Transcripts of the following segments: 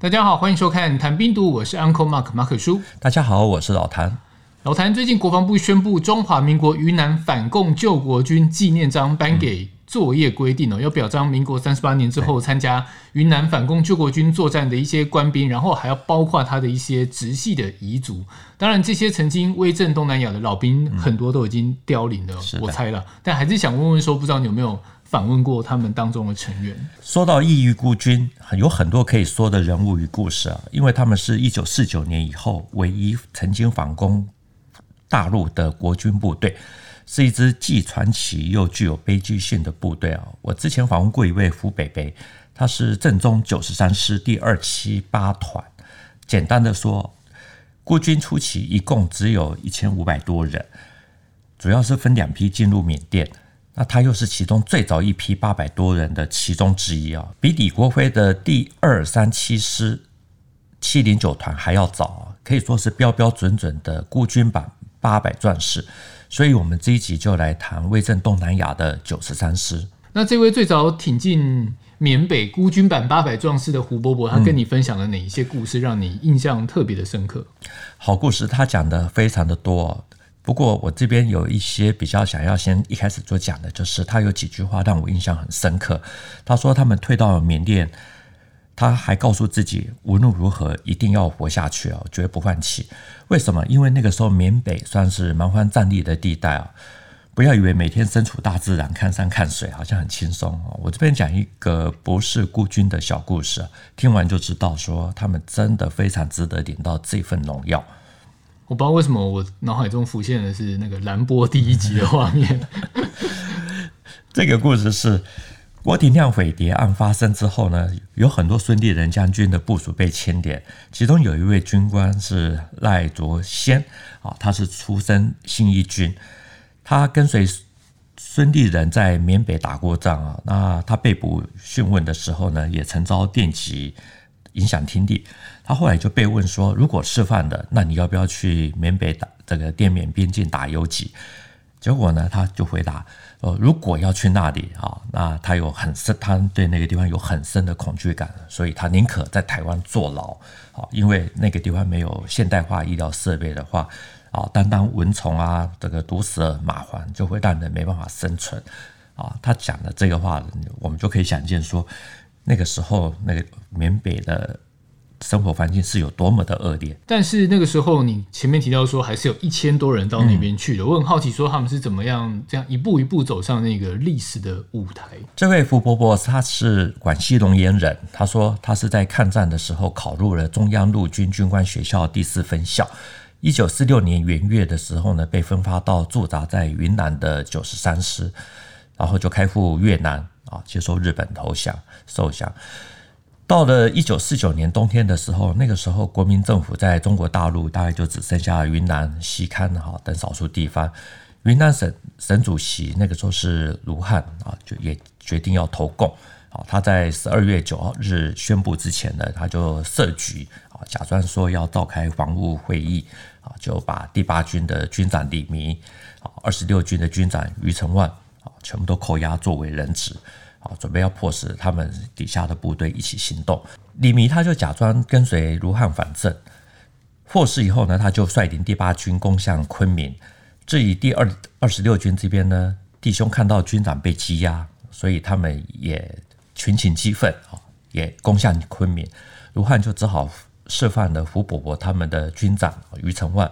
大家好，欢迎收看《谈兵读》，我是 Uncle Mark 马可叔。大家好，我是老谭。老谭最近国防部宣布，中华民国云南反共救国军纪念章颁给作业规定哦，要表彰民国三十八年之后参加云南反共救国军作战的一些官兵，然后还要包括他的一些直系的遗族。当然，这些曾经威震东南亚的老兵很多都已经凋零了，我猜了。但还是想问问说，不知道你有没有？访问过他们当中的成员。说到异域孤军，有很多可以说的人物与故事啊，因为他们是一九四九年以后唯一曾经反攻大陆的国军部队，是一支既传奇又具有悲剧性的部队啊。我之前访问过一位胡北北，他是正宗九十三师第二七八团。简单的说，孤军初期一共只有一千五百多人，主要是分两批进入缅甸。那他又是其中最早一批八百多人的其中之一啊，比李国辉的第二三七师七零九团还要早啊，可以说是标标准准的孤军版八百壮士。所以，我们这一集就来谈威震东南亚的九十三师。那这位最早挺进缅北孤军版八百壮士的胡伯伯，他跟你分享了哪一些故事，让你印象特别的深刻？好故事，他讲的非常的多。不过我这边有一些比较想要先一开始做讲的，就是他有几句话让我印象很深刻。他说他们退到缅甸，他还告诉自己无论如何一定要活下去啊，绝不放弃。为什么？因为那个时候缅北算是蛮荒战栗的地带啊。不要以为每天身处大自然看山看水好像很轻松啊。我这边讲一个不是孤军的小故事，听完就知道说他们真的非常值得领到这份荣耀。我不知道为什么我脑海中浮现的是那个蓝波第一集的画面。这个故事是郭廷亮匪谍案发生之后呢，有很多孙立人将军的部署被牵连，其中有一位军官是赖卓先啊，他是出身新一军，他跟随孙立人在缅北打过仗啊，那他被捕讯问的时候呢，也曾遭电击。影响听力，他后来就被问说：“如果释放的，那你要不要去缅北打这个滇缅边境打游击？”结果呢，他就回答：“呃，如果要去那里啊，那他有很深，他对那个地方有很深的恐惧感，所以他宁可在台湾坐牢啊，因为那个地方没有现代化医疗设备的话啊，单单蚊虫啊，这个毒蛇蚂蟥就会让人没办法生存啊。”他讲的这个话，我们就可以想见说。那个时候，那个缅北的生活环境是有多么的恶劣。但是那个时候，你前面提到说，还是有一千多人到那边去的。嗯、我很好奇，说他们是怎么样这样一步一步走上那个历史的舞台。这位胡伯伯他是广西龙岩人，他说他是在抗战的时候考入了中央陆军军官学校第四分校。一九四六年元月的时候呢，被分发到驻扎在云南的九十三师，然后就开赴越南。啊，接受日本投降受降。到了一九四九年冬天的时候，那个时候国民政府在中国大陆大概就只剩下云南、西康哈等少数地方。云南省省主席那个时候是卢汉啊，就也决定要投共。啊，他在十二月九号日宣布之前呢，他就设局啊，假装说要召开防务会议啊，就把第八军的军长李弥啊，二十六军的军长余承万。全部都扣押作为人质，啊，准备要迫使他们底下的部队一起行动。李弥他就假装跟随卢汉反正，获释以后呢，他就率领第八军攻向昆明。至于第二二十六军这边呢，弟兄看到军长被羁押，所以他们也群情激愤啊，也攻向昆明。卢汉就只好释放了胡伯伯他们的军长余承万。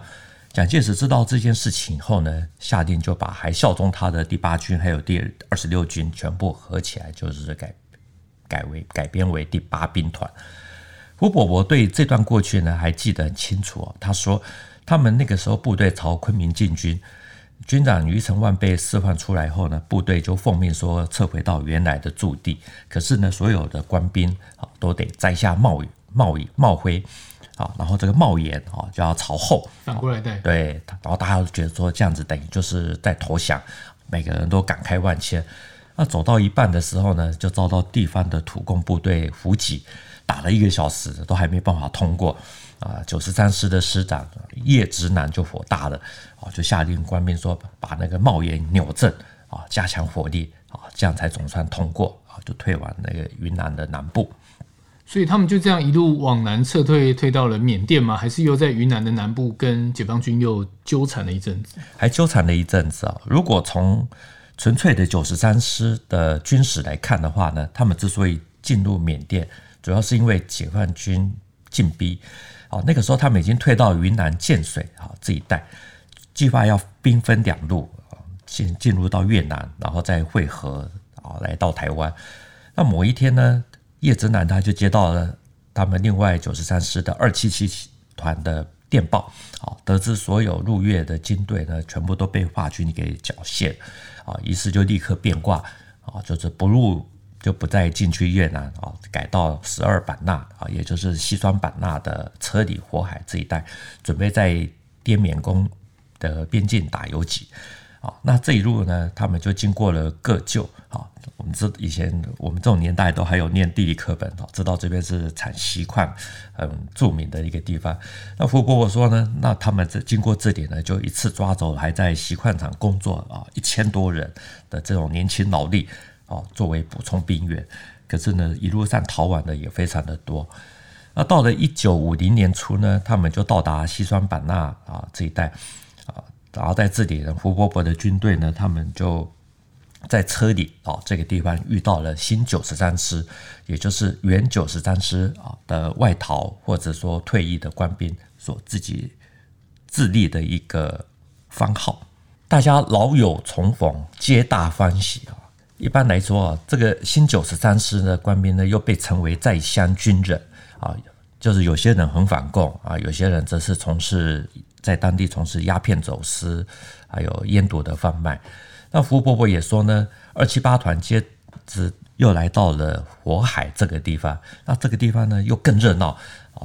蒋介石知道这件事情以后呢，下令就把还效忠他的第八军还有第二十六军全部合起来，就是改改为改编为第八兵团。胡伯伯对这段过去呢还记得很清楚哦。他说，他们那个时候部队朝昆明进军，军长余承万被释放出来后呢，部队就奉命说撤回到原来的驻地。可是呢，所有的官兵啊都得摘下帽帽帽徽。啊，然后这个帽檐啊就要朝后反过来戴，对，然后大家都觉得说这样子等于就是在投降，每个人都感慨万千。那走到一半的时候呢，就遭到地方的土共部队伏击，打了一个小时都还没办法通过。啊，九十三师的师长叶直男就火大了，啊，就下令官兵说把那个帽檐扭正，啊，加强火力，啊，这样才总算通过，啊，就退往那个云南的南部。所以他们就这样一路往南撤退，退到了缅甸吗？还是又在云南的南部跟解放军又纠缠了一阵子？还纠缠了一阵子啊！如果从纯粹的九十三师的军史来看的话呢，他们之所以进入缅甸，主要是因为解放军进逼。哦，那个时候他们已经退到云南建水啊这一带，计划要兵分两路啊，进进入到越南，然后再会合啊，来到台湾。那某一天呢，叶之南他就接到了他们另外九十三师的二七七团的电报，啊，得知所有入越的军队呢，全部都被华军给缴械。啊，于是就立刻变卦，啊，就是不入就不再进去越南啊，改到十二版纳啊，也就是西双版纳的车里火海这一带，准备在滇缅公的边境打游击。啊，那这一路呢，他们就经过了个旧啊。我们这以前我们这种年代都还有念地理课本啊，知道这边是产锡矿很著名的一个地方。那胡伯伯说呢，那他们这经过这里呢，就一次抓走还在锡矿厂工作啊一千多人的这种年轻劳力啊，作为补充兵员。可是呢，一路上逃亡的也非常的多。那到了一九五零年初呢，他们就到达西双版纳啊这一带，然后在这里呢，胡伯伯的军队呢，他们就。在车里啊，这个地方遇到了新九十三师，也就是原九十三师啊的外逃或者说退役的官兵所自己自立的一个番号，大家老友重逢，皆大欢喜啊。一般来说啊，这个新九十三师的官兵呢，又被称为在乡军人啊，就是有些人很反共啊，有些人则是从事在当地从事鸦片走私，还有烟毒的贩卖。那胡伯伯也说呢，二七八团接着又来到了火海这个地方，那这个地方呢又更热闹啊！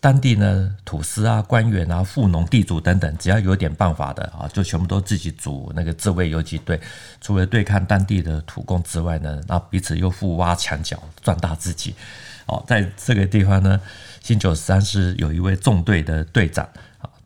当地呢土司啊、官员啊、富农、地主等等，只要有点办法的啊，就全部都自己组那个自卫游击队，除了对抗当地的土共之外呢，那彼此又互挖墙角，壮大自己。哦，在这个地方呢，新九十三师有一位纵队的队长，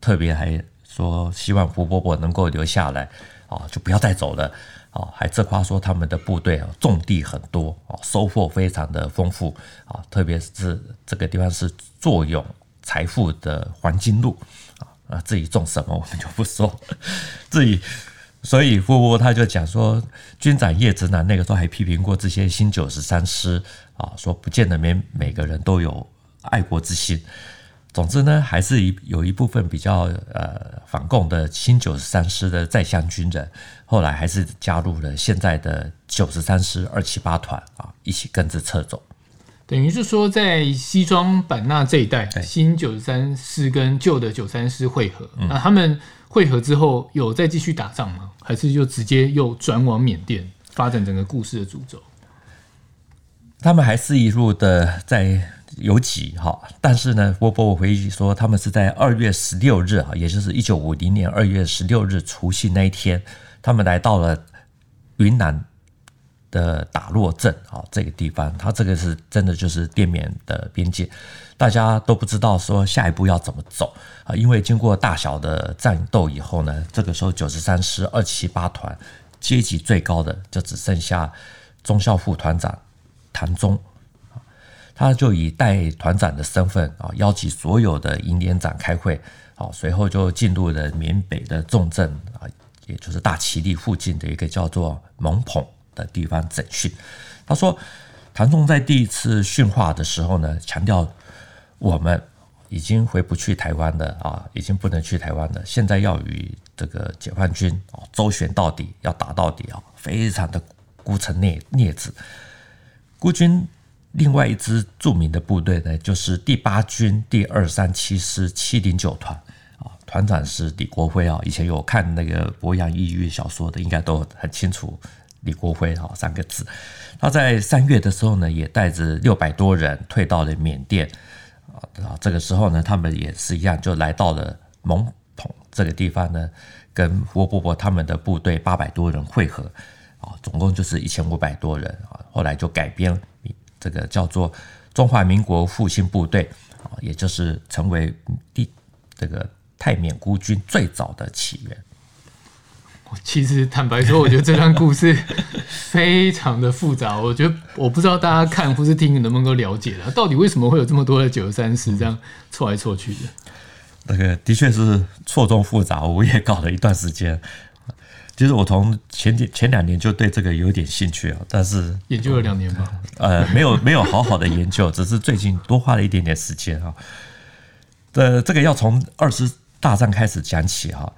特别还说希望胡伯伯能够留下来。啊，就不要再走了啊！还自夸说他们的部队啊，种地很多啊，收获非常的丰富啊，特别是这个地方是坐拥财富的黄金路啊。啊，至于种什么，我们就不说。至于，所以胡伯伯他就讲说，军长叶直南那个时候还批评过这些新九十三师啊，说不见得每每个人都有爱国之心。总之呢，还是一有一部分比较呃反共的新九十三师的在乡军人，后来还是加入了现在的九十三师二七八团啊，一起跟着撤走。等于是说，在西双版纳这一带，新九十三师跟旧的九三师会合。那他们会合之后，有再继续打仗吗？还是就直接又转往缅甸发展整个故事的主轴？他们还是一路的在。有几哈，但是呢，胡伯伯回忆说，他们是在二月十六日啊，也就是一九五零年二月十六日除夕那一天，他们来到了云南的打洛镇啊这个地方，他这个是真的就是滇缅的边界，大家都不知道说下一步要怎么走啊，因为经过大小的战斗以后呢，这个时候九十三师二七八团阶级最高的就只剩下中校副团长谭忠。他就以代团长的身份啊，邀集所有的营连长开会，好，随后就进入了缅北的重镇啊，也就是大其力附近的一个叫做蒙捧的地方整训。他说，谭忠在第一次训话的时候呢，强调我们已经回不去台湾了啊，已经不能去台湾了，现在要与这个解放军啊周旋到底，要打到底啊，非常的孤城孽孽子孤军。另外一支著名的部队呢，就是第八军第二三七师七零九团啊，团长是李国辉啊。以前有看那个博洋异域小说的，应该都很清楚李国辉啊三个字。他在三月的时候呢，也带着六百多人退到了缅甸啊。这个时候呢，他们也是一样，就来到了蒙统这个地方呢，跟胡伯伯他们的部队八百多人会合啊，总共就是一千五百多人啊。后来就改编。这个叫做中华民国复兴部队啊，也就是成为第这个泰缅孤军最早的起源。我其实坦白说，我觉得这段故事非常的复杂。我觉得我不知道大家看或是听能不能够了解了，到底为什么会有这么多的九十三师这样错来错去的？那个的确是错综复杂，我也搞了一段时间。其实我从前几前两年就对这个有点兴趣啊，但是研究了两年吧，呃，没有没有好好的研究，只是最近多花了一点点时间啊。呃，这个要从二次大战开始讲起哈，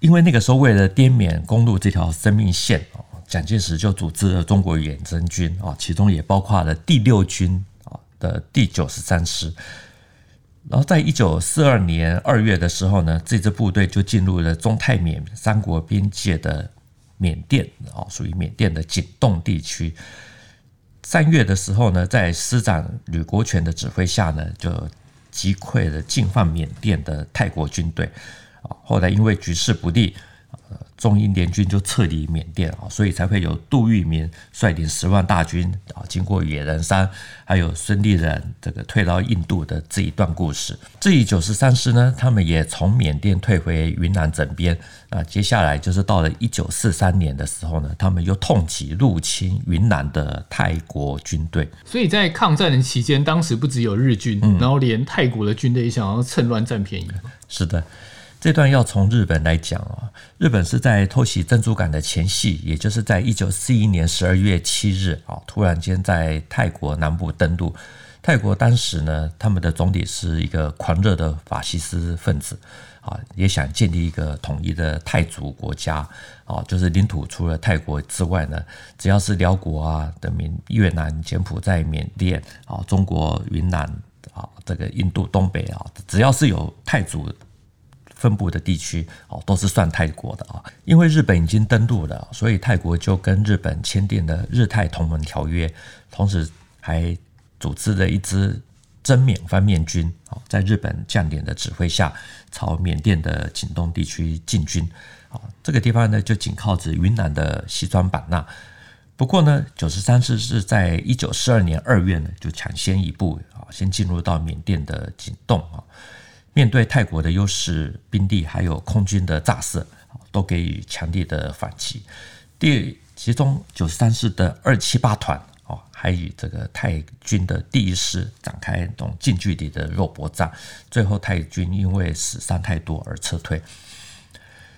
因为那个时候为了滇缅公路这条生命线啊，蒋介石就组织了中国远征军啊，其中也包括了第六军啊的第九十三师。然后，在一九四二年二月的时候呢，这支部队就进入了中泰缅三国边界的缅甸啊，属于缅甸的景栋地区。三月的时候呢，在师长吕国权的指挥下呢，就击溃了进犯缅甸的泰国军队。啊，后来因为局势不利。中英联军就撤离缅甸啊，所以才会有杜聿明率领十万大军啊，经过野人山，还有孙立人这个退到印度的这一段故事。至于九十三师呢，他们也从缅甸退回云南整编啊。接下来就是到了一九四三年的时候呢，他们又痛击入侵云南的泰国军队。所以在抗战的期间，当时不只有日军，嗯、然后连泰国的军队也想要趁乱占便宜。是的。这段要从日本来讲啊，日本是在偷袭珍珠港的前夕，也就是在一九四一年十二月七日啊，突然间在泰国南部登陆。泰国当时呢，他们的总理是一个狂热的法西斯分子啊，也想建立一个统一的泰族国家啊，就是领土除了泰国之外呢，只要是寮国啊的缅越南、柬埔寨、缅甸啊、中国云南啊、这个印度东北啊，只要是有泰族。分布的地区哦，都是算泰国的啊。因为日本已经登陆了，所以泰国就跟日本签订了日泰同盟条约，同时还组织了一支真缅方面军啊，在日本将领的指挥下，朝缅甸的景东地区进军啊。这个地方呢，就紧靠着云南的西双版纳。不过呢，九十三师是在一九四二年二月呢，就抢先一步啊，先进入到缅甸的景东啊。面对泰国的优势兵力，还有空军的炸射，都给予强烈的反击。第其中九十三师的二七八团哦，还与这个泰军的第一师展开这种近距离的肉搏战。最后泰军因为死伤太多而撤退。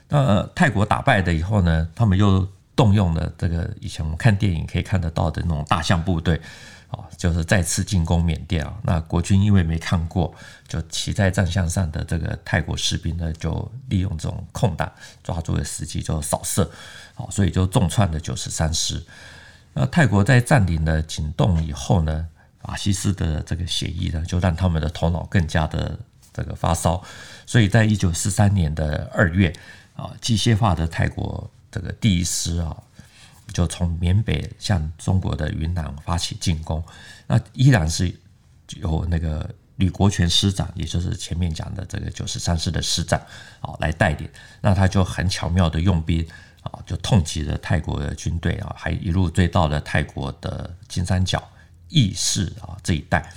那泰国打败了以后呢，他们又动用了这个以前我们看电影可以看得到的那种大象部队。啊，就是再次进攻缅甸啊！那国军因为没看过，就骑在战象上的这个泰国士兵呢，就利用这种空档，抓住了时机就扫射，啊，所以就重创了九十三师。那泰国在占领了景栋以后呢，法西斯的这个协议呢，就让他们的头脑更加的这个发烧，所以在一九四三年的二月啊，机械化的泰国这个第一师啊。就从缅北向中国的云南发起进攻，那依然是由那个吕国权师长，也就是前面讲的这个九十三师的师长啊来带领。那他就很巧妙的用兵啊，就痛击了泰国的军队啊，还一路追到了泰国的金三角、义士啊这一带。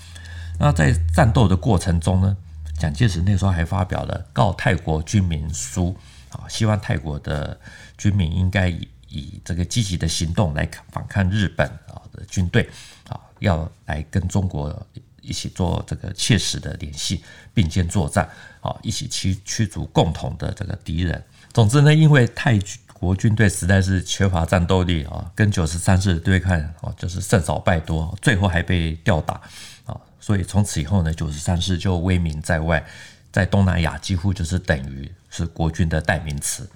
那在战斗的过程中呢，蒋介石那时候还发表了告泰国军民书啊，希望泰国的军民应该以。以这个积极的行动来反抗日本啊的军队啊，要来跟中国一起做这个切实的联系，并肩作战啊，一起驱驱逐共同的这个敌人。总之呢，因为泰国军队实在是缺乏战斗力啊，跟九十三师对抗啊，就是胜少败多，最后还被吊打啊，所以从此以后呢，九十三师就威名在外，在东南亚几乎就是等于是国军的代名词。